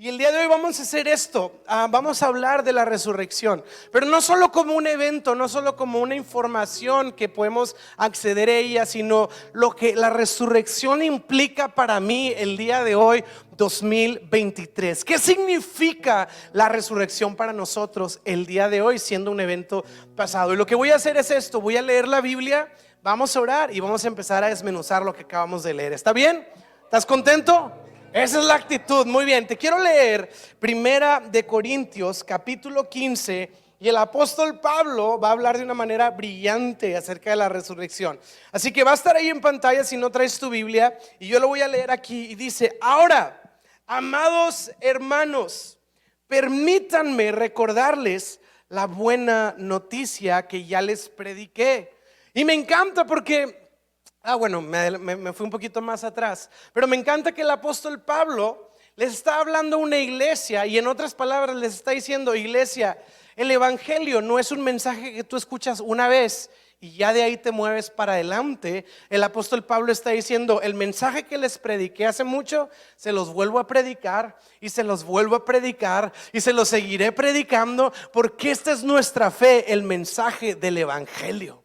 Y el día de hoy vamos a hacer esto, ah, vamos a hablar de la resurrección, pero no solo como un evento, no solo como una información que podemos acceder a ella, sino lo que la resurrección implica para mí el día de hoy, 2023. ¿Qué significa la resurrección para nosotros el día de hoy siendo un evento pasado? Y lo que voy a hacer es esto, voy a leer la Biblia, vamos a orar y vamos a empezar a desmenuzar lo que acabamos de leer. ¿Está bien? ¿Estás contento? Esa es la actitud. Muy bien, te quiero leer Primera de Corintios, capítulo 15. Y el apóstol Pablo va a hablar de una manera brillante acerca de la resurrección. Así que va a estar ahí en pantalla si no traes tu Biblia. Y yo lo voy a leer aquí. Y dice, ahora, amados hermanos, permítanme recordarles la buena noticia que ya les prediqué. Y me encanta porque Ah, bueno, me, fui un poquito más atrás. Pero me encanta que el apóstol Pablo les está hablando a una iglesia y en otras palabras les está diciendo, iglesia, el Evangelio no es un mensaje que tú escuchas una vez y ya de ahí te mueves para adelante. El apóstol Pablo está diciendo, el mensaje que les prediqué hace mucho, se los vuelvo a predicar y se los vuelvo a predicar y se los seguiré predicando porque esta es nuestra fe, el mensaje del Evangelio.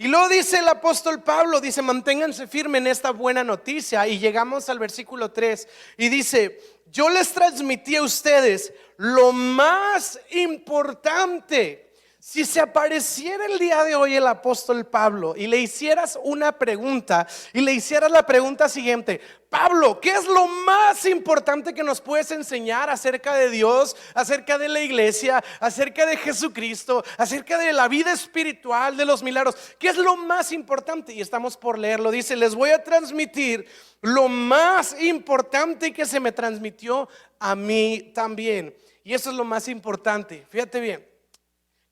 Y luego dice el apóstol Pablo, dice, manténganse firmes en esta buena noticia. Y llegamos al versículo 3 y dice, yo les transmití a ustedes lo más importante si se apareciera el día de hoy el apóstol Pablo y le hicieras una pregunta y le hicieras la pregunta siguiente, Pablo, ¿qué es lo más importante que nos puedes enseñar acerca de Dios, acerca de la iglesia, acerca de Jesucristo, acerca de la vida espiritual, de los milagros? ¿Qué es lo más importante? Y estamos por leerlo. Dice, les voy a transmitir lo más importante que se me transmitió a mí también. Y eso es lo más importante. Fíjate bien.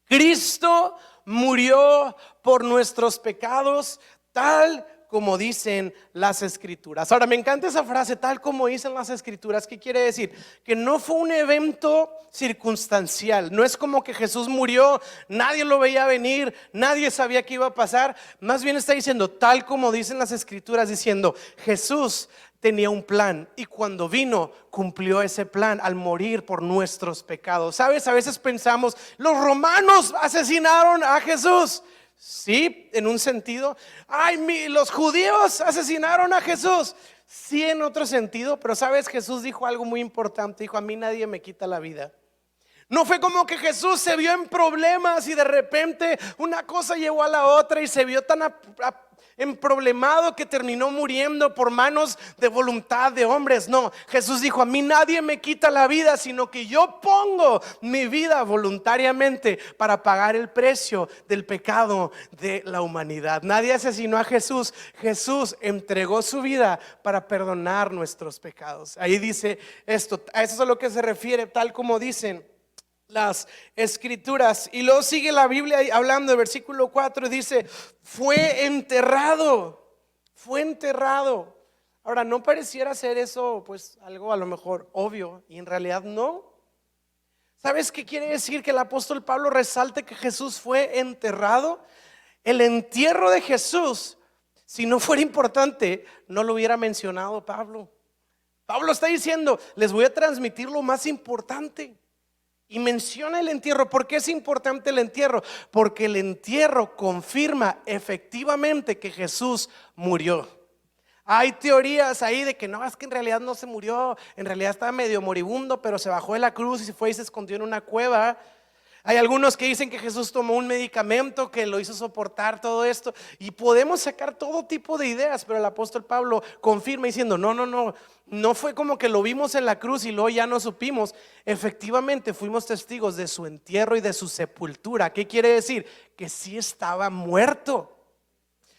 Cristo murió por nuestros pecados, tal como dicen las escrituras. Ahora, me encanta esa frase, tal como dicen las escrituras. ¿Qué quiere decir? Que no fue un evento circunstancial. No es como que Jesús murió, nadie lo veía venir, nadie sabía qué iba a pasar. Más bien está diciendo, tal como dicen las escrituras, diciendo, Jesús tenía un plan y cuando vino cumplió ese plan al morir por nuestros pecados. ¿Sabes? A veces pensamos, los romanos asesinaron a Jesús. Sí, en un sentido. Ay, los judíos asesinaron a Jesús. Sí, en otro sentido, pero sabes, Jesús dijo algo muy importante. Dijo, a mí nadie me quita la vida. No fue como que Jesús se vio en problemas y de repente una cosa llevó a la otra y se vio tan problemado que terminó muriendo por manos de voluntad de hombres. No, Jesús dijo, a mí nadie me quita la vida, sino que yo pongo mi vida voluntariamente para pagar el precio del pecado de la humanidad. Nadie asesinó a Jesús. Jesús entregó su vida para perdonar nuestros pecados. Ahí dice esto, a eso es a lo que se refiere, tal como dicen las escrituras. Y luego sigue la Biblia hablando, el versículo 4 dice, fue enterrado, fue enterrado. Ahora, no pareciera ser eso, pues algo a lo mejor obvio, y en realidad no. ¿Sabes qué quiere decir que el apóstol Pablo resalte que Jesús fue enterrado? El entierro de Jesús, si no fuera importante, no lo hubiera mencionado Pablo. Pablo está diciendo, les voy a transmitir lo más importante. Y menciona el entierro. ¿Por qué es importante el entierro? Porque el entierro confirma efectivamente que Jesús murió. Hay teorías ahí de que no, es que en realidad no se murió, en realidad estaba medio moribundo, pero se bajó de la cruz y se fue y se escondió en una cueva. Hay algunos que dicen que Jesús tomó un medicamento que lo hizo soportar todo esto. Y podemos sacar todo tipo de ideas, pero el apóstol Pablo confirma diciendo, no, no, no, no fue como que lo vimos en la cruz y luego ya no supimos. Efectivamente fuimos testigos de su entierro y de su sepultura. ¿Qué quiere decir? Que sí estaba muerto.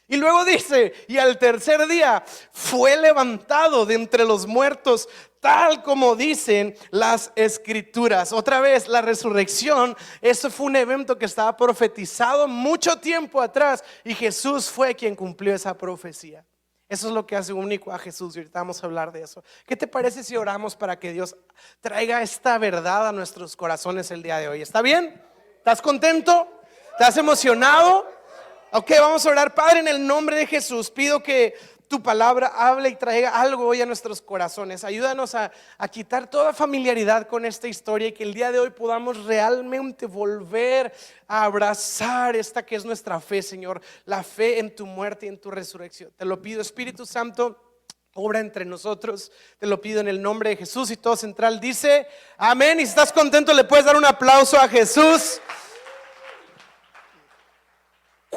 Y luego dice, y al tercer día fue levantado de entre los muertos, tal como dicen las escrituras. Otra vez, la resurrección, eso fue un evento que estaba profetizado mucho tiempo atrás y Jesús fue quien cumplió esa profecía. Eso es lo que hace único a Jesús y ahorita vamos a hablar de eso. ¿Qué te parece si oramos para que Dios traiga esta verdad a nuestros corazones el día de hoy? ¿Está bien? ¿Estás contento? ¿Estás emocionado? Ok, vamos a orar. Padre, en el nombre de Jesús, pido que tu palabra hable y traiga algo hoy a nuestros corazones. Ayúdanos a, a, quitar toda familiaridad con esta historia y que el día de hoy podamos realmente volver a abrazar esta que es nuestra fe, Señor, la fe en tu muerte y en tu resurrección. Te lo pido, Espíritu Santo obra entre nosotros. Te lo pido en el nombre de Jesús y todo central dice, amén. Y si estás contento, le puedes dar un aplauso a Jesús.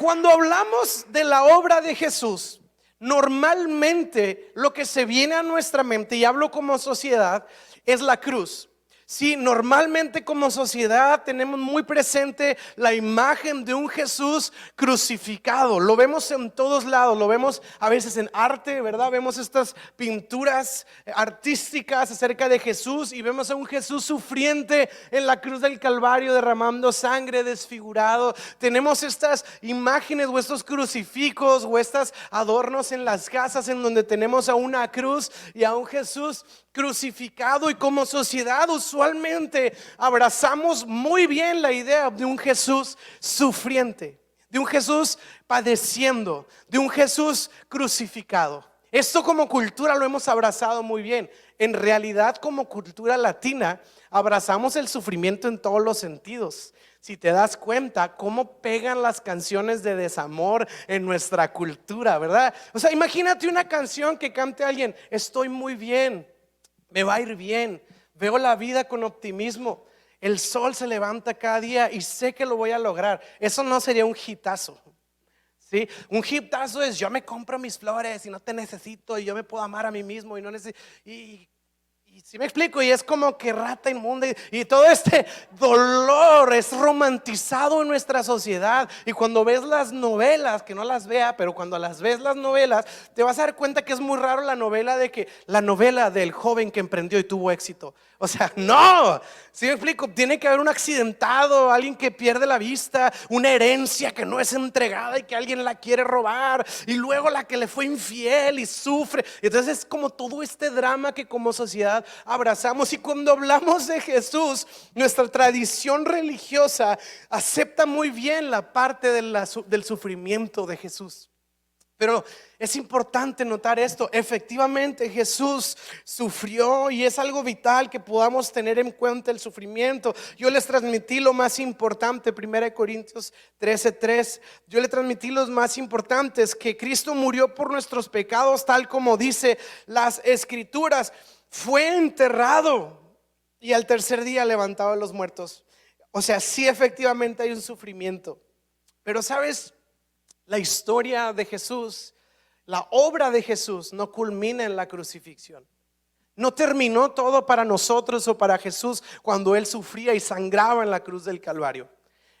Cuando hablamos de la obra de Jesús, normalmente lo que se viene a nuestra mente, y hablo como sociedad, es la cruz. Sí, normalmente como sociedad tenemos muy presente la imagen de un Jesús crucificado. Lo vemos en todos lados, lo vemos a veces en arte, ¿verdad? Vemos estas pinturas artísticas acerca de Jesús y vemos a un Jesús sufriente en la cruz del Calvario derramando sangre desfigurado. Tenemos estas imágenes o estos crucifijos o estos adornos en las casas en donde tenemos a una cruz y a un Jesús crucificado y como sociedad usualmente abrazamos muy bien la idea de un Jesús sufriente, de un Jesús padeciendo, de un Jesús crucificado. Esto como cultura lo hemos abrazado muy bien. En realidad como cultura latina abrazamos el sufrimiento en todos los sentidos. Si te das cuenta cómo pegan las canciones de desamor en nuestra cultura, ¿verdad? O sea, imagínate una canción que cante alguien, estoy muy bien, me va a ir bien, veo la vida con optimismo, el sol se levanta cada día y sé que lo voy a lograr. Eso no sería un hitazo. ¿Sí? Un hitazo es yo me compro mis flores y no te necesito y yo me puedo amar a mí mismo y no necesito. Y si me explico, y es como que rata inmunda y, todo este dolor es romantizado en nuestra sociedad. Y cuando ves las novelas, que no las vea, pero cuando las ves las novelas, te vas a dar cuenta que es muy raro la novela de que la novela del joven que emprendió y tuvo éxito. O sea, no, si me explico, tiene que haber un accidentado, alguien que pierde la vista, una herencia que no es entregada y que alguien la quiere robar, y luego la que le fue infiel y sufre. Entonces es como todo este drama que como sociedad abrazamos. Y cuando hablamos de Jesús, nuestra tradición religiosa acepta muy bien la parte del sufrimiento de Jesús. Pero es importante notar esto. Efectivamente Jesús sufrió y es algo vital que podamos tener en cuenta el sufrimiento. Yo les transmití lo más importante, 1 Corintios 13:3. Yo les transmití los más importantes, que Cristo murió por nuestros pecados, tal como dice las escrituras. Fue enterrado y al tercer día levantado a los muertos. O sea, sí efectivamente hay un sufrimiento. Pero sabes, la historia de Jesús, la obra de Jesús no culmina en la crucifixión. No terminó todo para nosotros o para Jesús cuando Él sufría y sangraba en la cruz del Calvario.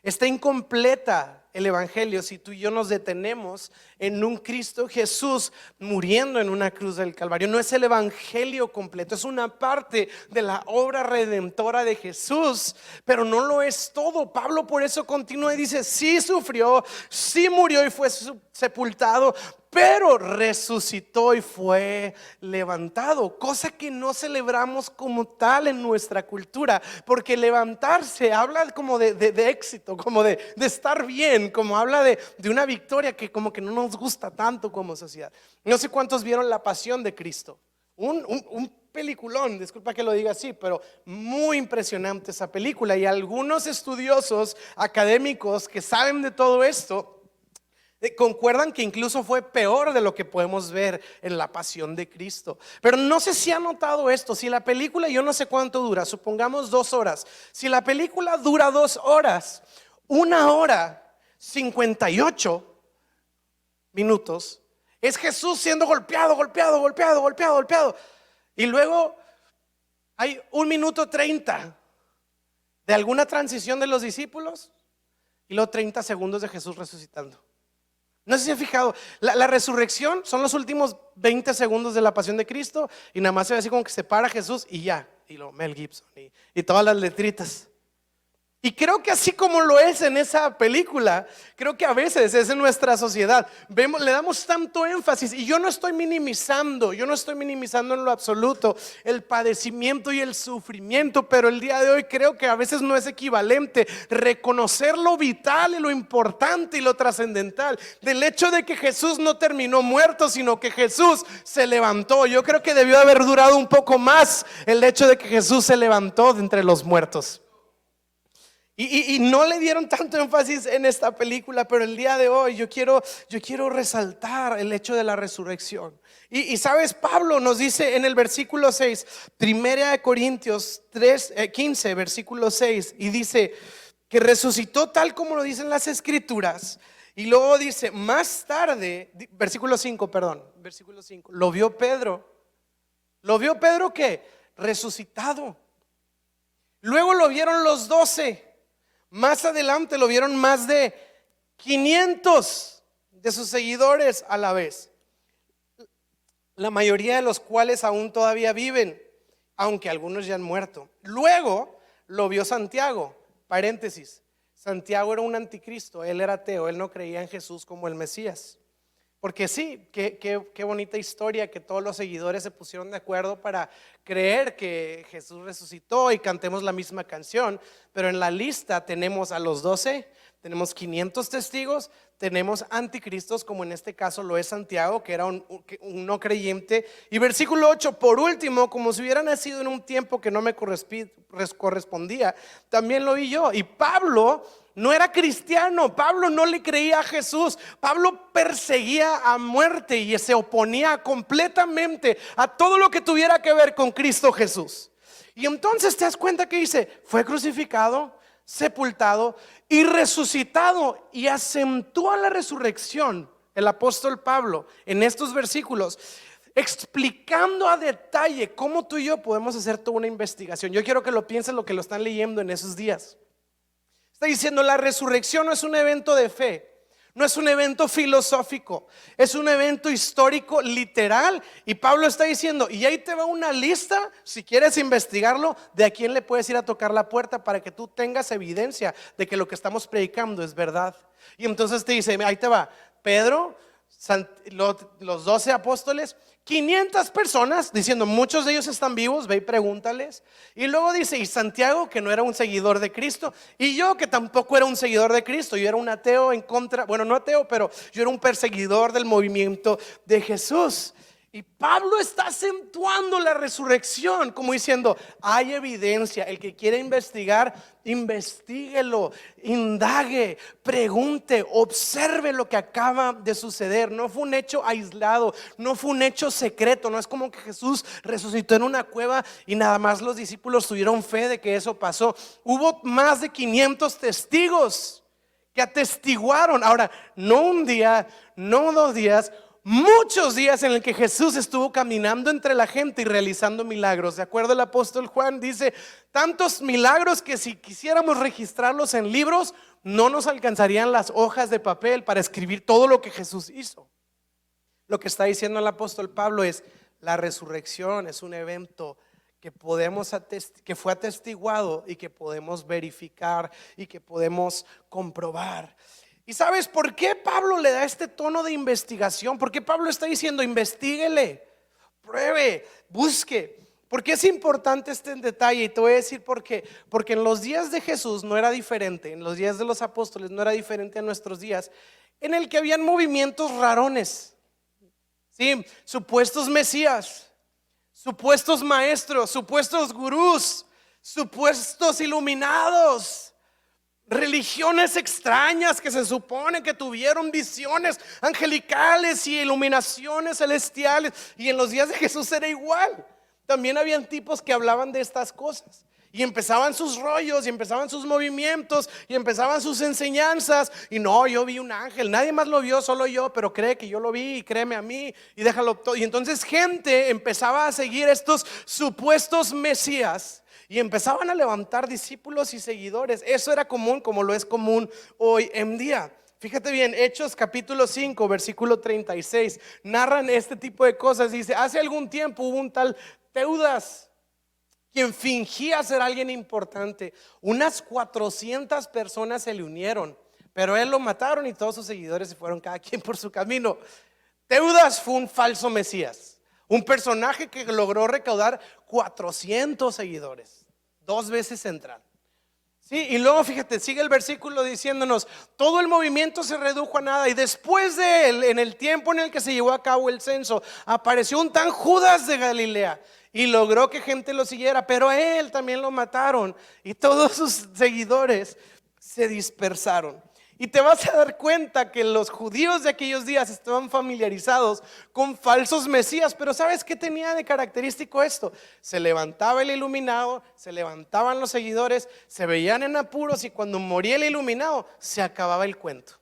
Está incompleta el Evangelio si tú y yo nos detenemos en un Cristo Jesús muriendo en una cruz del Calvario. No es el Evangelio completo, es una parte de la obra redentora de Jesús, pero no lo es todo. Pablo por eso continúa y dice, sí sufrió, sí murió y fue sepultado, pero resucitó y fue levantado, cosa que no celebramos como tal en nuestra cultura, porque levantarse habla como de, éxito, como de, estar bien, como habla de, una victoria que como que no nos gusta tanto como sociedad. No sé cuántos vieron La Pasión de Cristo, un, un peliculón, disculpa que lo diga así, pero muy impresionante esa película y algunos estudiosos académicos que saben de todo esto, concuerdan que incluso fue peor de lo que podemos ver en la pasión de Cristo. Pero no sé si ha notado esto, si la película, yo no sé cuánto dura, supongamos dos horas, si la película dura dos horas, una hora 58 minutos, es Jesús siendo golpeado, golpeado, golpeado, golpeado, golpeado. Y luego hay un minuto treinta de alguna transición de los discípulos y luego 30 segundos de Jesús resucitando. No sé si ha fijado, la, resurrección son los últimos 20 segundos de la pasión de Cristo y nada más se ve así como que se para Jesús y ya, y lo Mel Gibson y, todas las letritas. Y creo que así como lo es en esa película, creo que a veces es en nuestra sociedad. Vemos, le damos tanto énfasis y yo no estoy minimizando, yo no estoy minimizando en lo absoluto el padecimiento y el sufrimiento, pero el día de hoy creo que a veces no es equivalente reconocer lo vital y lo importante y lo trascendental del hecho de que Jesús no terminó muerto, sino que Jesús se levantó. Yo creo que debió haber durado un poco más el hecho de que Jesús se levantó de entre los muertos. Y, no le dieron tanto énfasis en esta película, pero el día de hoy yo quiero, yo quiero resaltar el hecho de la resurrección. Y, sabes, Pablo nos dice en el versículo 6, primera de Corintios 3, 15, eh, versículo 6, y dice que resucitó tal como lo dicen las escrituras. Y luego dice, más tarde, versículo 5, perdón, versículo 5, lo vio Pedro. ¿Lo vio Pedro qué? Resucitado. Luego lo vieron los doce. Más adelante lo vieron más de 500 de sus seguidores a la vez, la mayoría de los cuales aún todavía viven, aunque algunos ya han muerto. Luego lo vio Santiago, paréntesis, Santiago era un anticristo, él era ateo, él no creía en Jesús como el Mesías. Porque sí, qué, qué, bonita historia que todos los seguidores se pusieron de acuerdo para creer que Jesús resucitó y cantemos la misma canción. Pero en la lista tenemos a los doce, tenemos 500 testigos, tenemos anticristos, como en este caso lo es Santiago, que era un, un, no creyente. Y versículo 8, por último, como si hubiera nacido en un tiempo que no me correspondía, también lo vi yo. Y Pablo no era cristiano, Pablo no le creía a Jesús, Pablo perseguía a muerte y se oponía completamente a todo lo que tuviera que ver con Cristo Jesús. Y entonces te das cuenta que dice, fue crucificado, sepultado y resucitado y acentúa la resurrección el apóstol Pablo en estos versículos explicando a detalle cómo tú y yo podemos hacer toda una investigación. Yo quiero que lo piensen lo que lo están leyendo en esos días. Está diciendo, la resurrección no es un evento de fe, no es un evento filosófico, es un evento histórico literal. Y Pablo está diciendo, y ahí te va una lista, si quieres investigarlo, de a quién le puedes ir a tocar la puerta para que tú tengas evidencia de que lo que estamos predicando es verdad. Y entonces te dice, ahí te va, Pedro, los doce apóstoles, 500 personas diciendo, muchos de ellos están vivos, ve y pregúntales. Y luego dice, y Santiago, que no era un seguidor de Cristo, y yo, que tampoco era un seguidor de Cristo, yo era un ateo en contra, bueno, no ateo, pero yo era un perseguidor del movimiento de Jesús. Y Pablo está acentuando la resurrección, como diciendo, hay evidencia, el que quiere investigar, investiguelo, indague, pregunte, observe lo que acaba de suceder. No fue un hecho aislado, no fue un hecho secreto, no es como que Jesús resucitó en una cueva y nada más los discípulos tuvieron fe de que eso pasó. Hubo más de 500 testigos que atestiguaron. Ahora, no un día, no dos días, muchos días en el que Jesús estuvo caminando entre la gente y realizando milagros. De acuerdo al apóstol Juan, dice, tantos milagros que si quisiéramos registrarlos en libros, no nos alcanzarían las hojas de papel para escribir todo lo que Jesús hizo. Lo que está diciendo el apóstol Pablo es, la resurrección es un evento que podemos que fue atestiguado y que podemos verificar y que podemos comprobar. ¿Y sabes por qué Pablo le da este tono de investigación? ¿Por qué Pablo está diciendo, investiguele, pruebe, busque? Porque es importante este detalle y te voy a decir por qué. Porque en los días de Jesús no era diferente, en los días de los apóstoles no era diferente a nuestros días, en el que habían movimientos rarones, ¿sí? supuestos mesías, supuestos maestros, supuestos gurús, supuestos iluminados religiones extrañas que se supone que tuvieron visiones angelicales y iluminaciones celestiales. Y en los días de Jesús era igual. También habían tipos que hablaban de estas cosas. Y empezaban sus rollos, y empezaban sus movimientos, y empezaban sus enseñanzas. Y no, yo vi un ángel, nadie más lo vio, solo yo, pero cree que yo lo vi, y créeme a mí, y déjalo todo. Y entonces gente empezaba a seguir estos supuestos mesías y empezaban a levantar discípulos y seguidores. Eso era común como lo es común hoy en día. Fíjate bien, Hechos capítulo 5, versículo 36, narran este tipo de cosas. Dice, hace algún tiempo hubo un tal Teudas, quien fingía ser alguien importante. Unas 400 personas se le unieron, pero él lo mataron y todos sus seguidores se fueron cada quien por su camino. Teudas fue un falso Mesías, un personaje que logró recaudar 400 seguidores, dos veces central. Sí, y luego fíjate, sigue el versículo diciéndonos, todo el movimiento se redujo a nada y después de él, en el tiempo en el que se llevó a cabo el censo, apareció un tan Judas de Galilea y logró que gente lo siguiera, pero a él también lo mataron y todos sus seguidores se dispersaron. Y te vas a dar cuenta que los judíos de aquellos días estaban familiarizados con falsos mesías, pero ¿sabes qué tenía de característico esto? Se levantaba el iluminado, se levantaban los seguidores, se veían en apuros y cuando moría el iluminado se acababa el cuento.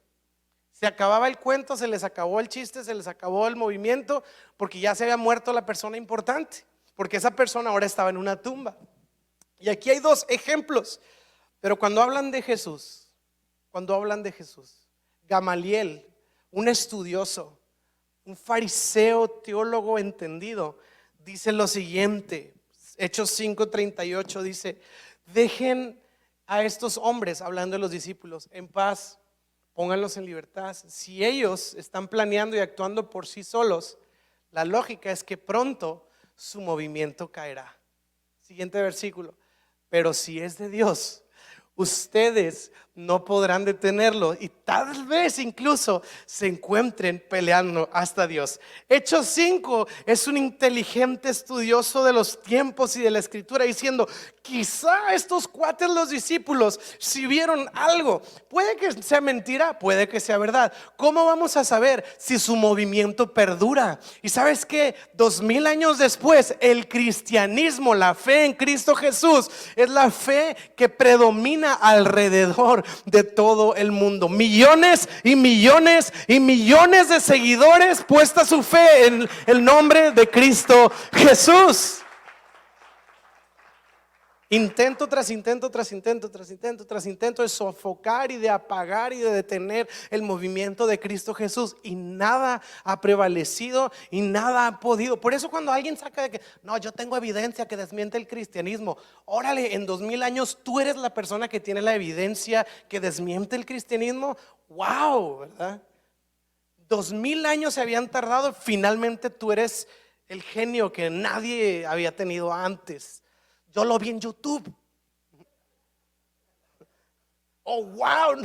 Se acababa el cuento, se les acabó el chiste, se les acabó el movimiento, porque ya se había muerto la persona importante, porque esa persona ahora estaba en una tumba. Y aquí hay dos ejemplos, pero cuando hablan de Jesús, cuando hablan de Jesús. Gamaliel, un estudioso, un fariseo, teólogo entendido, dice lo siguiente, Hechos 5:38 dice, dejen a estos hombres, hablando de los discípulos, en paz, pónganlos en libertad. Si ellos están planeando y actuando por sí solos, la lógica es que pronto su movimiento caerá. Siguiente versículo. Pero si es de Dios, ustedes no podrán detenerlo y tal vez incluso se encuentren peleando hasta Dios. Hechos 5 es un inteligente estudioso de los tiempos y de la escritura diciendo, quizá estos cuates los discípulos si vieron algo, puede que sea mentira, puede que sea verdad. ¿Cómo vamos a saber si su movimiento perdura? Y sabes que dos mil años después el cristianismo, la fe en Cristo Jesús es la fe que predomina alrededor de todo el mundo. Millones y millones y millones de seguidores puesta su fe en el nombre de Cristo Jesús. Intento tras intento, tras intento, tras intento, tras intento de sofocar y de apagar y de detener el movimiento de Cristo Jesús. Y nada ha prevalecido y nada ha podido. Por eso cuando alguien saca de que, no, yo tengo evidencia que desmiente el cristianismo. Órale, en dos mil años tú eres la persona que tiene la evidencia que desmiente el cristianismo. Wow, ¿verdad? Dos mil años se habían tardado. Finalmente tú eres el genio que nadie había tenido antes. Yo lo vi en YouTube. Oh, wow.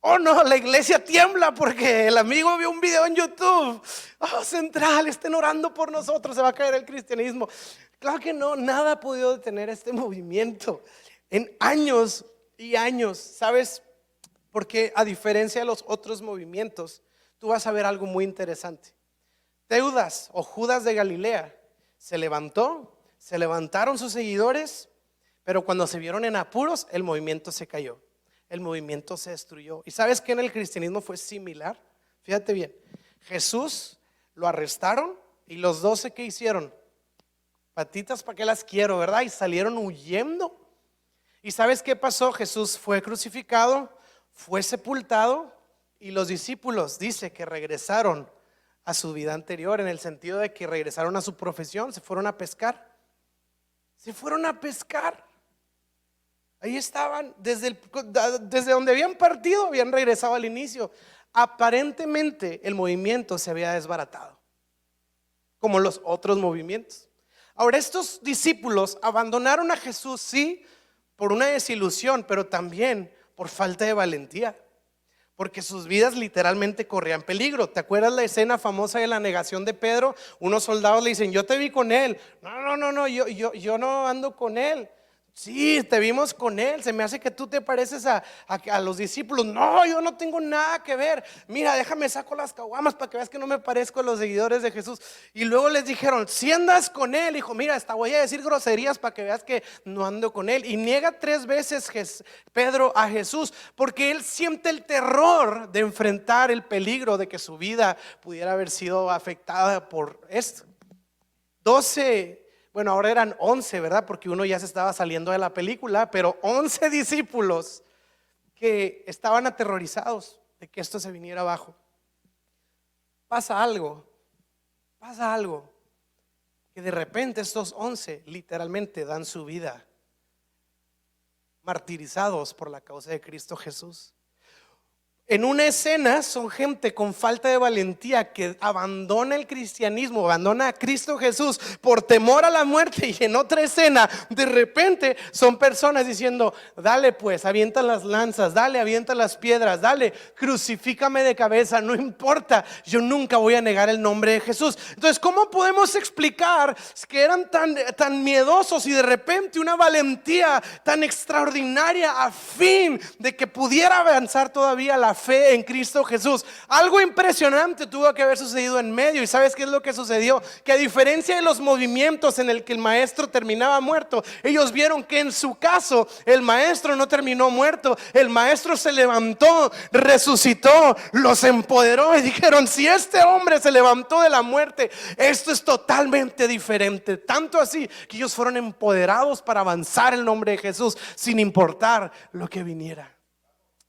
Oh, no, la iglesia tiembla porque el amigo vio un video en YouTube. Oh, central, estén orando por nosotros, se va a caer el cristianismo. Claro que no, nada ha podido detener este movimiento. En años y años, ¿sabes? Porque a diferencia de los otros movimientos, tú vas a ver algo muy interesante. Teudas o Judas de Galilea se levantó se levantaron sus seguidores, pero cuando se vieron en apuros, el movimiento se cayó, el movimiento se destruyó. ¿Y sabes que en el cristianismo fue similar? Fíjate bien, Jesús lo arrestaron y los doce que hicieron, patitas para qué las quiero, ¿verdad? Y salieron huyendo. ¿Y sabes qué pasó? Jesús fue crucificado, fue sepultado y los discípulos dice que regresaron a su vida anterior en el sentido de que regresaron a su profesión, se fueron a pescar. Se fueron a pescar. Ahí estaban, desde, desde donde habían partido, habían regresado al inicio. Aparentemente el movimiento se había desbaratado, como los otros movimientos. Ahora, estos discípulos abandonaron a Jesús, sí, por una desilusión, pero también por falta de valentía porque sus vidas literalmente corrían peligro. ¿Te acuerdas la escena famosa de la negación de Pedro? Unos soldados le dicen, yo te vi con él. No, no, no, no, yo, yo, yo no ando con él. Sí, te vimos con él. Se me hace que tú te pareces a, los discípulos. No, yo no tengo nada que ver. Mira, déjame saco las caguamas para que veas que no me parezco a los seguidores de Jesús. Y luego les dijeron, si andas con él, hijo, mira, hasta voy a decir groserías para que veas que no ando con él. Y niega tres veces Pedro a Jesús porque él siente el terror de enfrentar el peligro de que su vida pudiera haber sido afectada por esto. Doce bueno, ahora eran 11, ¿verdad? Porque uno ya se estaba saliendo de la película, pero 11 discípulos que estaban aterrorizados de que esto se viniera abajo. Pasa algo, pasa algo que de repente estos once literalmente dan su vida, martirizados por la causa de Cristo Jesús. En una escena son gente con falta de valentía que abandona el cristianismo, abandona a Cristo Jesús por temor a la muerte. Y en otra escena, de repente son personas diciendo, dale pues, avienta las lanzas, dale, avienta las piedras, dale, crucifícame de cabeza, no importa, yo nunca voy a negar el nombre de Jesús. Entonces, ¿cómo podemos explicar que eran tan, tan miedosos y de repente una valentía tan extraordinaria a fin de que pudiera avanzar todavía la fe en Cristo Jesús. Algo impresionante tuvo que haber sucedido en medio. ¿Y sabes qué es lo que sucedió? Que a diferencia de los movimientos en el que el maestro terminaba muerto, ellos vieron que en su caso el maestro no terminó muerto. El maestro se levantó, resucitó, los empoderó y dijeron, si este hombre se levantó de la muerte, esto es totalmente diferente. Tanto así que ellos fueron empoderados para avanzar el nombre de Jesús sin importar lo que viniera.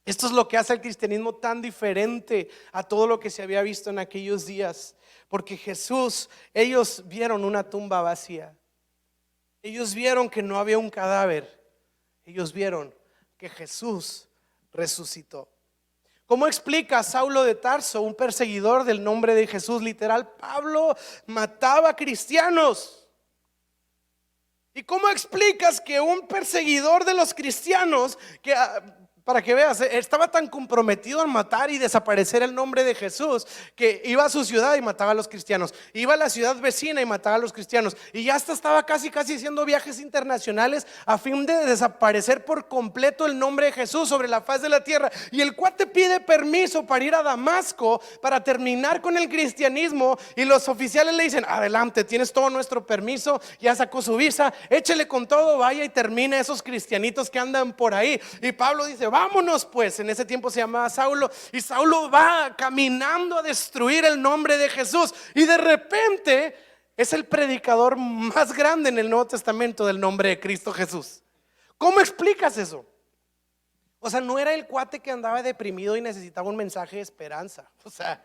Esto es lo que hace al cristianismo tan diferente a todo lo que se había visto en aquellos días. Porque Jesús, ellos vieron una tumba vacía. Ellos vieron que no había un cadáver. Ellos vieron que Jesús resucitó. ¿Cómo explica Saulo de Tarso, un perseguidor del nombre de Jesús? Literal, Pablo mataba cristianos. ¿Y cómo explicas que un perseguidor de los cristianos, que ah, para que veas, estaba tan comprometido en matar y desaparecer el nombre de Jesús que iba a su ciudad y mataba a los cristianos. Iba a la ciudad vecina y mataba a los cristianos. Y ya hasta estaba casi, casi haciendo viajes internacionales a fin de desaparecer por completo el nombre de Jesús sobre la faz de la tierra. Y el cuate pide permiso para ir a Damasco para terminar con el cristianismo. Y los oficiales le dicen, adelante, tienes todo nuestro permiso, ya sacó su visa, échele con todo, vaya y termine esos cristianitos que andan por ahí. Y Pablo dice, va vámonos pues. En ese tiempo se llamaba Saulo y Saulo va caminando a destruir el nombre de Jesús y de repente es el predicador más grande en el Nuevo Testamento del nombre de Cristo Jesús. ¿Cómo explicas eso? O sea, no era el cuate que andaba deprimido y necesitaba un mensaje de esperanza. O sea,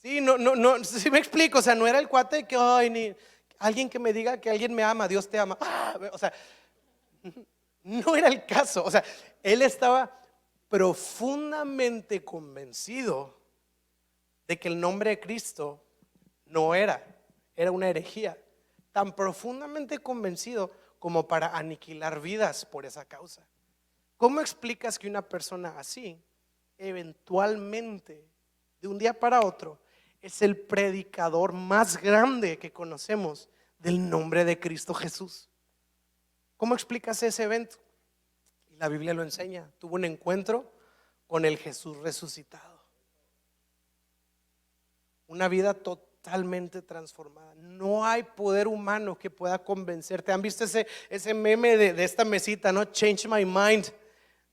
sí, no, no, sí me explico. O sea, no era el cuate que, ay, ni alguien que me diga que alguien me ama, Dios te ama. O sea, no era el caso. O sea, él estaba profundamente convencido de que el nombre de Cristo no era, era una herejía. Tan profundamente convencido como para aniquilar vidas por esa causa. ¿Cómo explicas que una persona así, eventualmente, de un día para otro, es el predicador más grande que conocemos del nombre de Cristo Jesús? ¿Cómo explicas ese evento? Y la Biblia lo enseña. Tuvo un encuentro con el Jesús resucitado. Una vida totalmente transformada. No hay poder humano que pueda convencerte. ¿Han visto ese, ese meme de, esta mesita, no? Change my mind.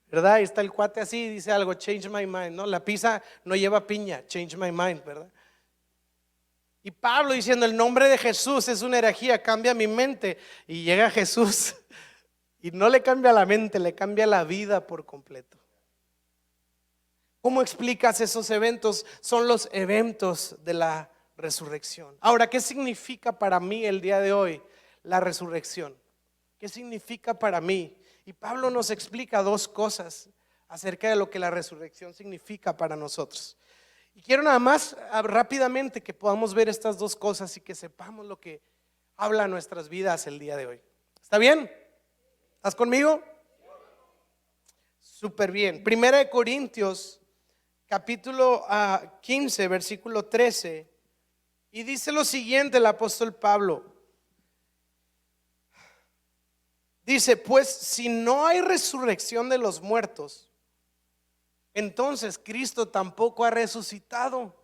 ¿Verdad? está el cuate así y dice algo, change my mind. No, la pizza no lleva piña, change my mind, ¿verdad? Y Pablo diciendo, el nombre de Jesús es una herejía, cambia mi mente. Y llega Jesús y no le cambia la mente, le cambia la vida por completo. ¿Cómo explicas esos eventos? Son los eventos de la resurrección. Ahora, ¿qué significa para mí el día de hoy la resurrección? ¿Qué significa para mí? Y Pablo nos explica dos cosas acerca de lo que la resurrección significa para nosotros. Y quiero nada más ah, rápidamente que podamos ver estas dos cosas y que sepamos lo que habla nuestras vidas el día de hoy. ¿Está bien? ¿Estás conmigo? Súper bien. Primera de Corintios, capítulo 15, ah, versículo 13. Y dice lo siguiente el apóstol Pablo. Dice, pues si no hay resurrección de los muertos, entonces Cristo tampoco ha resucitado.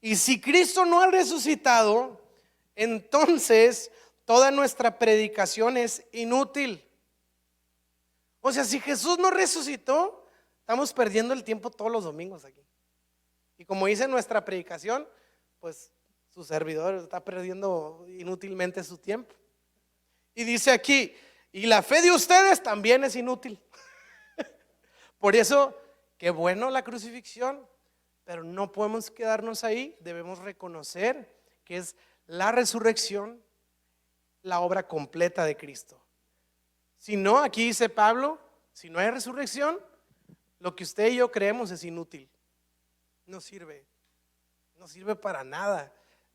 Y si Cristo no ha resucitado, entonces toda nuestra predicación es inútil. O sea, si Jesús no resucitó, estamos perdiendo el tiempo todos los domingos aquí. Y como dice nuestra predicación, pues su servidor está perdiendo inútilmente su tiempo. Y dice aquí, y la fe de ustedes también es inútil. Por eso, qué bueno la crucifixión, pero no podemos quedarnos ahí, debemos reconocer que es la resurrección, la obra completa de Cristo. Si no, aquí dice Pablo, si no hay resurrección, lo que usted y yo creemos es inútil. No sirve. No sirve para nada.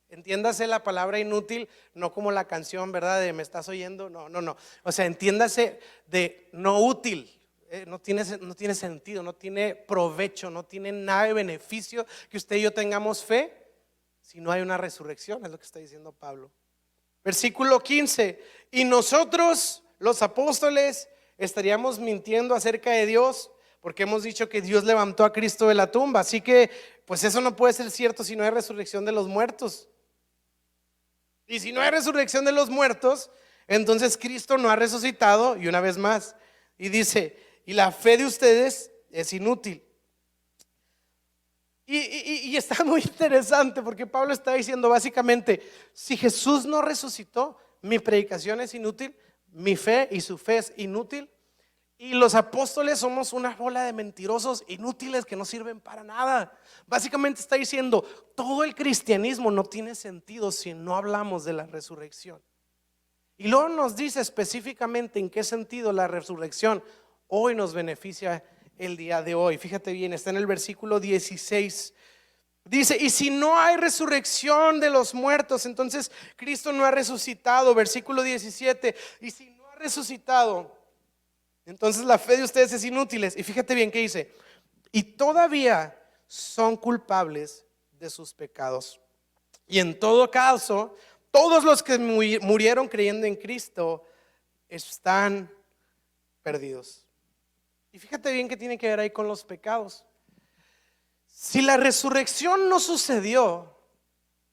Entiéndase la palabra inútil, no como la canción, ¿verdad? De me estás oyendo. No, no, no. O sea, entiéndase de no útil. Eh, no, tiene, no tiene sentido, no tiene provecho, no tiene nada de beneficio que usted y yo tengamos fe si no hay una resurrección, es lo que está diciendo Pablo. Versículo 15. Y nosotros, los apóstoles, estaríamos mintiendo acerca de Dios porque hemos dicho que Dios levantó a Cristo de la tumba. Así que, pues eso no puede ser cierto si no hay resurrección de los muertos. Y si no hay resurrección de los muertos, entonces Cristo no ha resucitado. Y una vez más, y dice, y la fe de ustedes es inútil. Y, está muy interesante porque Pablo está diciendo básicamente, si Jesús no resucitó, mi predicación es inútil, mi fe y su fe es inútil. Y los apóstoles somos una bola de mentirosos inútiles que no sirven para nada. Básicamente está diciendo, todo el cristianismo no tiene sentido si no hablamos de la resurrección. Y luego nos dice específicamente en qué sentido la resurrección hoy nos beneficia el día de hoy. Fíjate bien, está en el versículo 16. Dice, y si no hay resurrección de los muertos, entonces Cristo no ha resucitado. Versículo 17, y si no ha resucitado, entonces la fe de ustedes es inútil. Y fíjate bien que dice, y todavía son culpables de sus pecados. Y en todo caso, todos los que murieron creyendo en Cristo están perdidos. Y fíjate bien que tiene que ver ahí con los pecados. Si la resurrección no sucedió,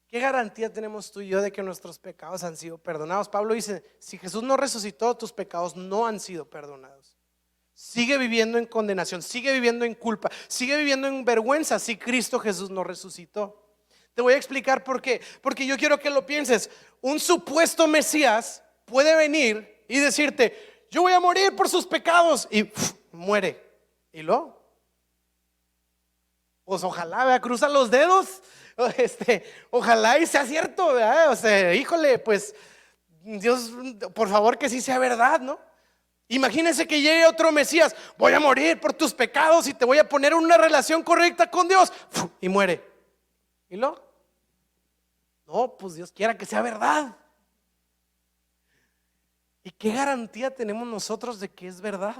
¿qué garantía tenemos tú y yo de que nuestros pecados han sido perdonados? Pablo dice, si Jesús no resucitó, tus pecados no han sido perdonados. Sigue viviendo en condenación, sigue viviendo en culpa, sigue viviendo en vergüenza si Cristo Jesús no resucitó. Te voy a explicar por qué. Porque yo quiero que lo pienses. Un supuesto Mesías puede venir y decirte, yo voy a morir por sus pecados. Y muere. ¿Y lo? Pues ojalá, vea, cruza los dedos. Este, ojalá y sea cierto, O sea, híjole, pues Dios, por favor que sí sea verdad, ¿no? Imagínense que llegue otro Mesías, voy a morir por tus pecados y te voy a poner una relación correcta con Dios y muere. ¿Y lo? No, pues Dios quiera que sea verdad. ¿Y qué garantía tenemos nosotros de que es verdad?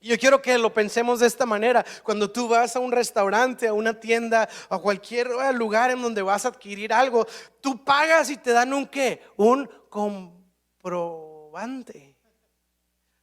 Yo quiero que lo pensemos de esta manera. Cuando tú vas a un restaurante, a una tienda, a cualquier lugar en donde vas a adquirir algo, tú pagas y te dan un qué? Un comprobante.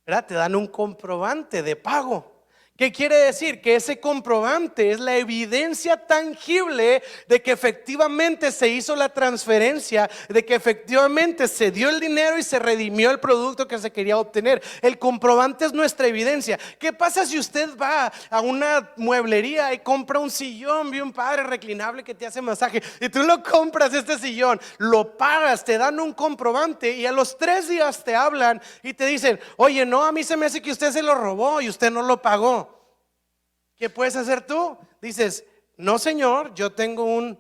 Te dan un comprobante de pago. ¿Qué quiere decir? Que ese comprobante es la evidencia tangible de que efectivamente se hizo la transferencia, de que efectivamente se dio el dinero y se redimió el producto que se quería obtener. El comprobante es nuestra evidencia. ¿Qué pasa si usted va a una mueblería y compra un sillón, vi un padre reclinable que te hace masaje y tú lo compras este sillón, lo pagas, te dan un comprobante y a los tres días te hablan y te dicen, oye, no, a mí se me hace que usted se lo robó y usted no lo pagó. ¿Qué puedes hacer tú? Dices, no señor, yo tengo un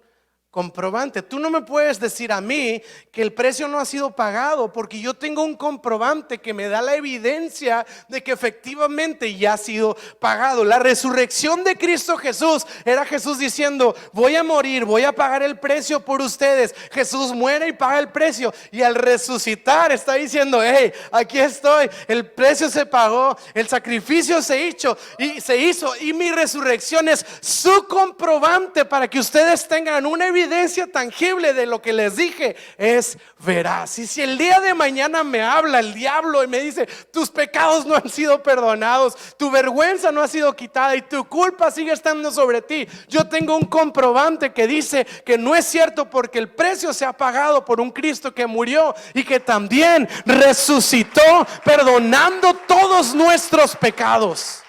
comprobante. Tú no me puedes decir a mí que el precio no ha sido pagado porque yo tengo un comprobante que me da la evidencia de que efectivamente ya ha sido pagado. La resurrección de Cristo Jesús era Jesús diciendo, voy a morir, voy a pagar el precio por ustedes. Jesús muere y paga el precio. Y al resucitar está diciendo, hey, aquí estoy, el precio se pagó, el sacrificio se hizo y se hizo y mi resurrección es su comprobante para que ustedes tengan una evidencia evidencia tangible de lo que les dije es veraz. Y si el día de mañana me habla el diablo y me dice, tus pecados no han sido perdonados, tu vergüenza no ha sido quitada y tu culpa sigue estando sobre ti, yo tengo un comprobante que dice que no es cierto porque el precio se ha pagado por un Cristo que murió y que también resucitó perdonando todos nuestros pecados.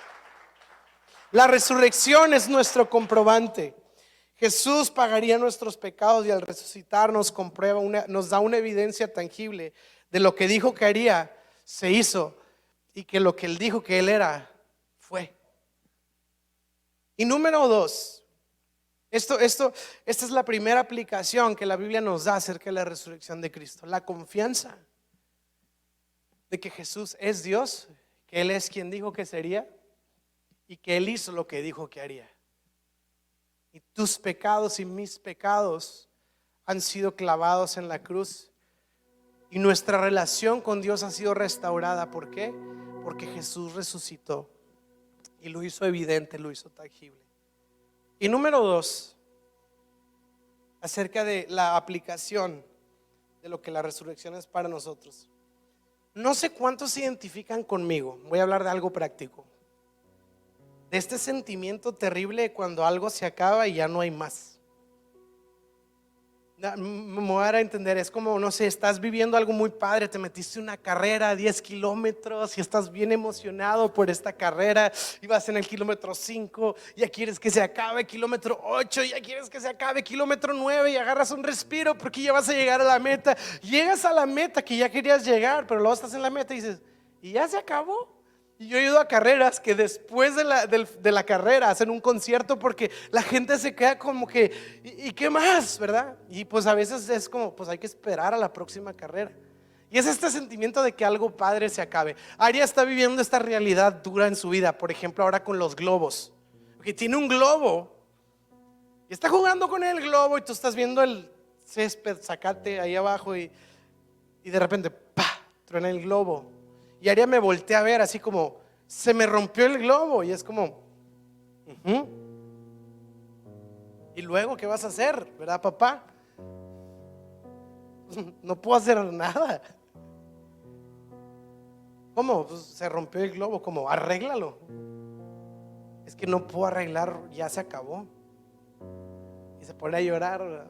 La resurrección es nuestro comprobante. Jesús pagaría nuestros pecados y al resucitar nos comprueba nos da una evidencia tangible de lo que dijo que haría, se hizo y que lo que él dijo que él era, fue. Y número dos, Esto, esto, esta es la primera aplicación que la Biblia nos da acerca de la resurrección de Cristo. La confianza de que Jesús es Dios, que Él es quien dijo que sería y que Él hizo lo que dijo que haría. Y tus pecados y mis pecados han sido clavados en la cruz. Y nuestra relación con Dios ha sido restaurada. ¿Por qué? Porque Jesús resucitó y lo hizo evidente, lo hizo tangible. Y número dos, acerca de la aplicación de lo que la resurrección es para nosotros. No sé cuántos se identifican conmigo, voy a hablar de algo práctico, de este sentimiento terrible cuando algo se acaba y ya no hay más me voy a entender, es como, no sé, estás viviendo algo muy padre, te metiste una carrera a 10 kilómetros y estás bien emocionado por esta carrera y vas en el kilómetro 5, ya quieres que se acabe kilómetro 8, ya quieres que se acabe kilómetro 9 y agarras un respiro porque ya vas a llegar a la meta. Llegas a la meta que ya querías llegar, pero luego estás en la meta y dices, ¿y ya se acabó? Y yo he ido a carreras que después de la, carrera hacen un concierto porque la gente se queda como que, ¿y, qué más? ¿Verdad? Y pues a veces es como, pues hay que esperar a la próxima carrera. Y es este sentimiento de que algo padre se acabe. Aria está viviendo esta realidad dura en su vida, por ejemplo, ahora con los globos. Que tiene un globo y está jugando con el globo y tú estás viendo el césped, sacate ahí abajo y, y de repente, ¡pa! truena el globo y Aria me volteé a ver así como, se me rompió el globo. Y es como, ¿y luego qué vas a hacer? ¿Verdad, papá? No puedo hacer nada. ¿Cómo? Pues se rompió el globo. ¿Cómo? Arréglalo. Es que no puedo arreglar, ya se acabó. Y se pone a llorar.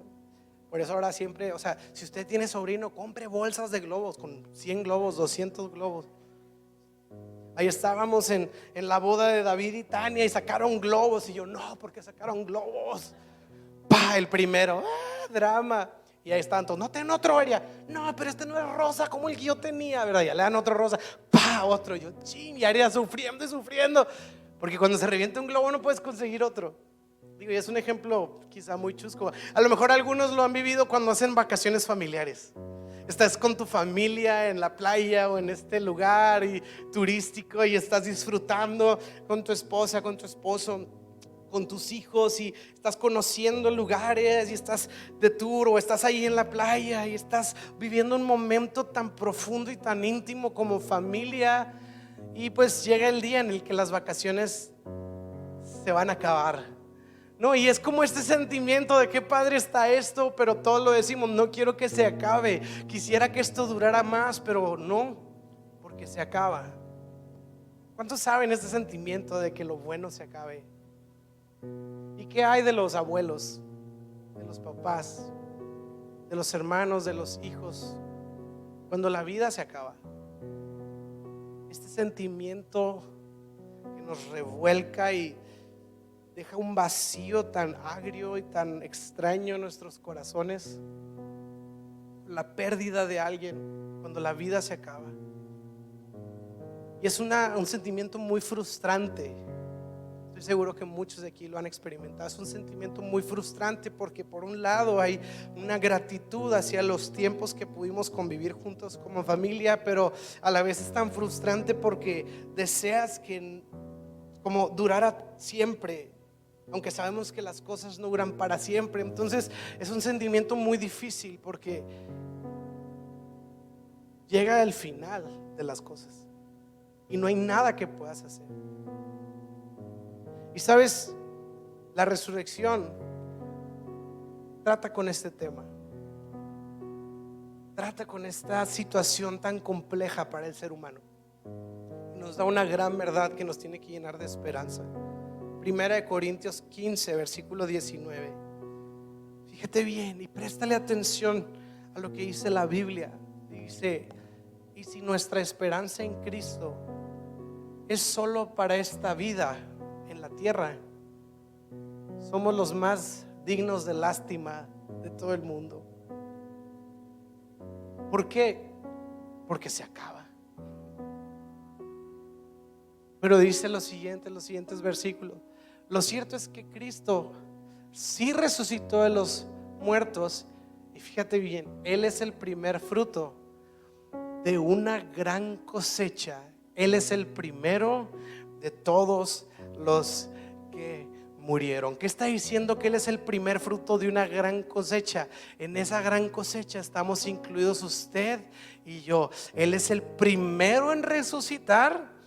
Por eso ahora siempre, o sea, si usted tiene sobrino, compre bolsas de globos con 100 globos, 200 globos. Ahí estábamos en, la boda de David y Tania y sacaron globos. Y yo, no, porque sacaron globos? Pa, el primero, ah, drama. Y ahí están todos, no, ten otro, área. No, pero este no es rosa como el que yo tenía, ¿verdad? Ya le dan otro rosa, pa, otro. yo, ching, y Aria sufriendo y sufriendo. Porque cuando se revienta un globo no puedes conseguir otro. Digo, y es un ejemplo quizá muy chusco. A lo mejor algunos lo han vivido cuando hacen vacaciones familiares. Estás con tu familia en la playa o en este lugar y, turístico y estás disfrutando con tu esposa, con tu esposo con tus hijos y estás conociendo lugares y estás de tour o estás ahí en la playa y estás viviendo un momento tan profundo y tan íntimo como familia. Y pues llega el día en el que las vacaciones se van a acabar no, y es como este sentimiento de qué padre está esto, pero todos lo decimos, no quiero que se acabe. Quisiera que esto durara más, pero no, porque se acaba. ¿Cuántos saben este sentimiento de que lo bueno se acabe? ¿Y qué hay de los abuelos, de los papás, de los hermanos, de los hijos, cuando la vida se acaba? Este sentimiento que nos revuelca y deja un vacío tan agrio y tan extraño en nuestros corazones. La pérdida de alguien cuando la vida se acaba. Y es un sentimiento muy frustrante. Estoy seguro que muchos de aquí lo han experimentado. Es un sentimiento muy frustrante porque por un lado hay una gratitud hacia los tiempos que pudimos convivir juntos como familia, pero a la vez es tan frustrante porque deseas que como durara siempre aunque sabemos que las cosas no duran para siempre. Entonces es un sentimiento muy difícil porque llega el final de las cosas y no hay nada que puedas hacer. Y sabes, la resurrección trata con este tema. Trata con esta situación tan compleja para el ser humano. Nos da una gran verdad que nos tiene que llenar de esperanza. Primera de Corintios 15, versículo 19. Fíjate bien y préstale atención a lo que dice la Biblia. Dice, y si nuestra esperanza en Cristo es solo para esta vida en la tierra, somos los más dignos de lástima de todo el mundo. ¿Por qué? Porque se acaba. Pero dice lo siguiente, los siguientes versículos. Lo cierto es que Cristo sí resucitó de los muertos. Y fíjate bien, Él es el primer fruto de una gran cosecha. Él es el primero de todos los que murieron. ¿Qué está diciendo que Él es el primer fruto de una gran cosecha? En esa gran cosecha estamos incluidos usted y yo. Él es el primero en resucitar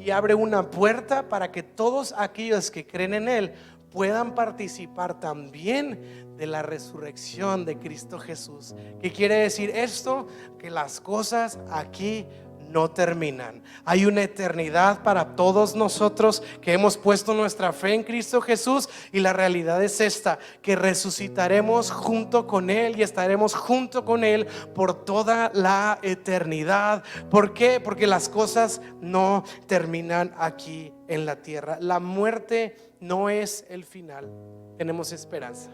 y abre una puerta para que todos aquellos que creen en Él puedan participar también de la resurrección de Cristo Jesús. ¿Qué quiere decir esto? Que las cosas aquí no terminan. Hay una eternidad para todos nosotros que hemos puesto nuestra fe en Cristo Jesús y la realidad es esta, que resucitaremos junto con Él y estaremos junto con Él por toda la eternidad. ¿Por qué? Porque las cosas no terminan aquí en la tierra. La muerte no es el final. Tenemos esperanza.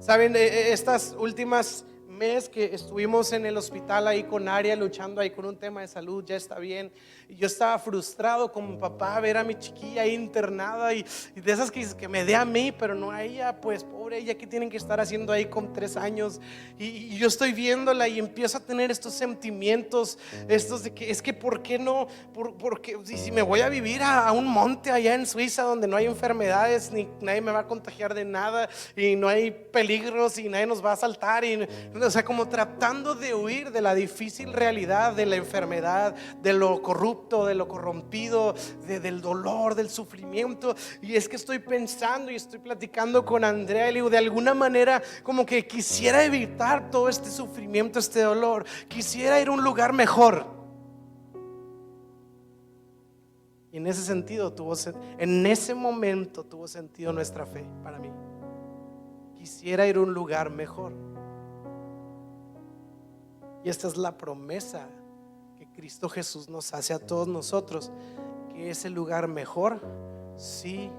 Saben, eh, eh, estas últimas mes que estuvimos en el hospital ahí con Aria luchando ahí con un tema de salud, ya está bien. Y yo estaba frustrado como papá ver a mi chiquilla internada y, de esas que, que me dé a mí, pero no a ella, pues pobre ella que tienen que estar haciendo ahí con tres años. Y, yo estoy viéndola y empiezo a tener estos sentimientos, estos de que es que, ¿por qué no? Por, porque si me voy a vivir a, un monte allá en Suiza donde no hay enfermedades, ni nadie me va a contagiar de nada y no hay peligros y nadie nos va a asaltar y o sea, como tratando de huir de la difícil realidad de la enfermedad, de lo corrupto, de lo corrompido, del dolor, del sufrimiento. Y es que estoy pensando y estoy platicando con Andrea y digo, de alguna manera como que quisiera evitar todo este sufrimiento, este dolor. Quisiera ir a un lugar mejor. Y en ese sentido tuvo, en ese momento tuvo sentido nuestra fe para mí. Quisiera ir a un lugar mejor. Y esta es la promesa Cristo Jesús nos hace a todos nosotros, que ese lugar mejor sí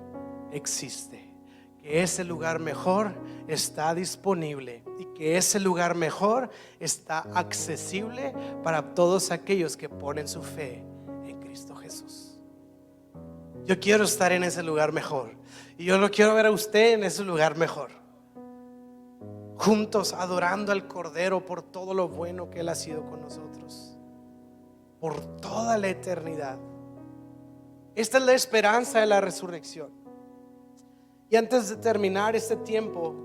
existe, que ese lugar mejor está disponible y que ese lugar mejor está accesible para todos aquellos que ponen su fe en Cristo Jesús. Yo quiero estar en ese lugar mejor y yo lo quiero ver a usted en ese lugar mejor juntos adorando al Cordero por todo lo bueno que Él ha sido con nosotros, por toda la eternidad. Esta es la esperanza de la resurrección. Y antes de terminar este tiempo,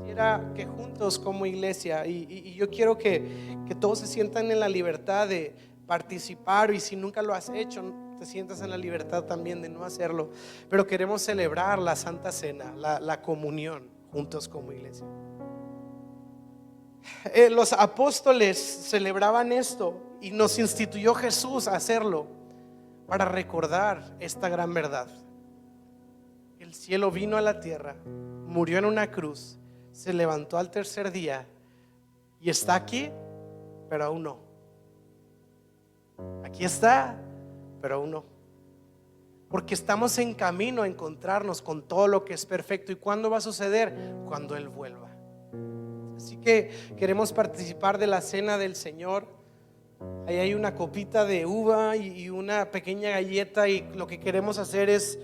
quisiera que juntos como iglesia, y, yo quiero que, que todos se sientan en la libertad de participar, y si nunca lo has hecho, te sientas en la libertad también de no hacerlo, pero queremos celebrar la Santa Cena, la, la comunión juntos como iglesia. Eh, los apóstoles celebraban esto y nos instituyó Jesús a hacerlo para recordar esta gran verdad. El cielo vino a la tierra, murió en una cruz, se levantó al tercer día y está aquí, pero aún no. Aquí está, pero aún no. Porque estamos en camino a encontrarnos con todo lo que es perfecto. ¿Y cuándo va a suceder? Cuando Él vuelva. Así que queremos participar de la cena del Señor. Ahí hay una copita de uva y una pequeña galleta y lo que queremos hacer es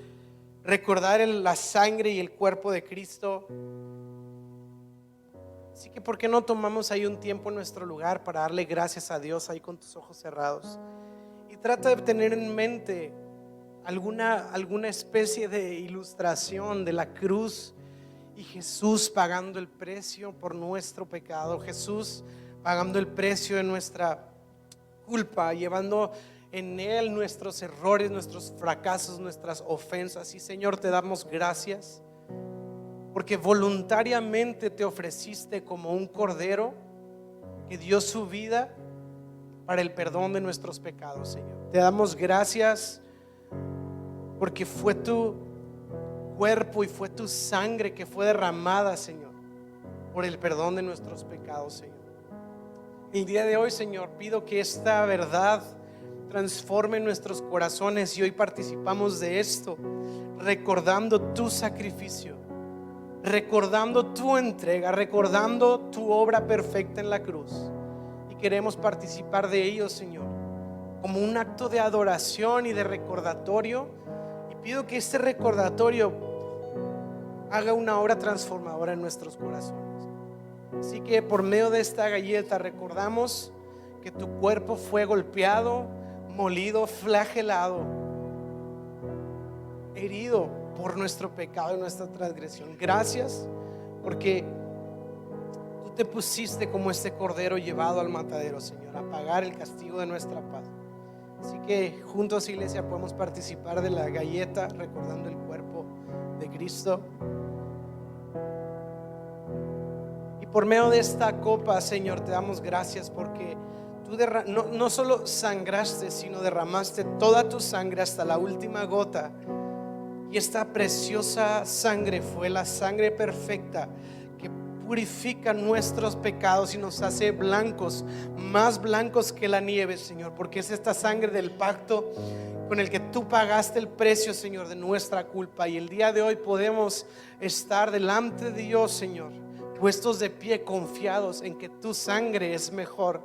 recordar la sangre y el cuerpo de Cristo. Así que ¿por qué no tomamos ahí un tiempo en nuestro lugar para darle gracias a Dios ahí con tus ojos cerrados? Y trata de tener en mente alguna, alguna especie de ilustración de la cruz y Jesús pagando el precio por nuestro pecado, Jesús pagando el precio de nuestra culpa, llevando en Él nuestros errores, nuestros fracasos, nuestras ofensas. Y Señor, te damos gracias porque voluntariamente te ofreciste como un cordero que dio su vida para el perdón de nuestros pecados, Señor. Te damos gracias porque fue tu cuerpo y fue tu sangre que fue derramada, Señor, por el perdón de nuestros pecados, Señor. El día de hoy, Señor, pido que esta verdad transforme nuestros corazones y hoy participamos de esto, recordando tu sacrificio, recordando tu entrega, recordando tu obra perfecta en la cruz. Y queremos participar de ello, Señor, como un acto de adoración y de recordatorio pido que este recordatorio haga una obra transformadora en nuestros corazones. Así que por medio de esta galleta recordamos que tu cuerpo fue golpeado, molido, flagelado, herido por nuestro pecado y nuestra transgresión. Gracias porque tú te pusiste como este cordero llevado al matadero, Señor, a pagar el castigo de nuestra paz. Así que juntos, iglesia, podemos participar de la galleta recordando el cuerpo de Cristo. Por medio de esta copa, Señor, te damos gracias porque tú no, no solo sangraste, sino derramaste toda tu sangre hasta la última gota. Y esta preciosa sangre fue la sangre perfecta que purifica nuestros pecados y nos hace blancos, más blancos que la nieve, Señor, porque es esta sangre del pacto con el que tú pagaste el precio, Señor, de nuestra culpa. Y el día de hoy podemos estar delante de Dios, Señor, puestos de pie, confiados en que tu sangre es mejor,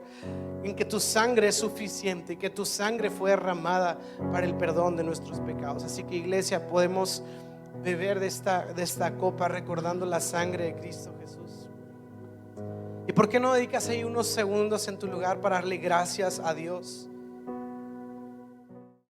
en que tu sangre es suficiente y que tu sangre fue derramada para el perdón de nuestros pecados. Así que iglesia, podemos beber de esta, de esta copa recordando la sangre de Cristo Jesús. ¿Y por qué no dedicas ahí unos segundos en tu lugar para darle gracias a Dios?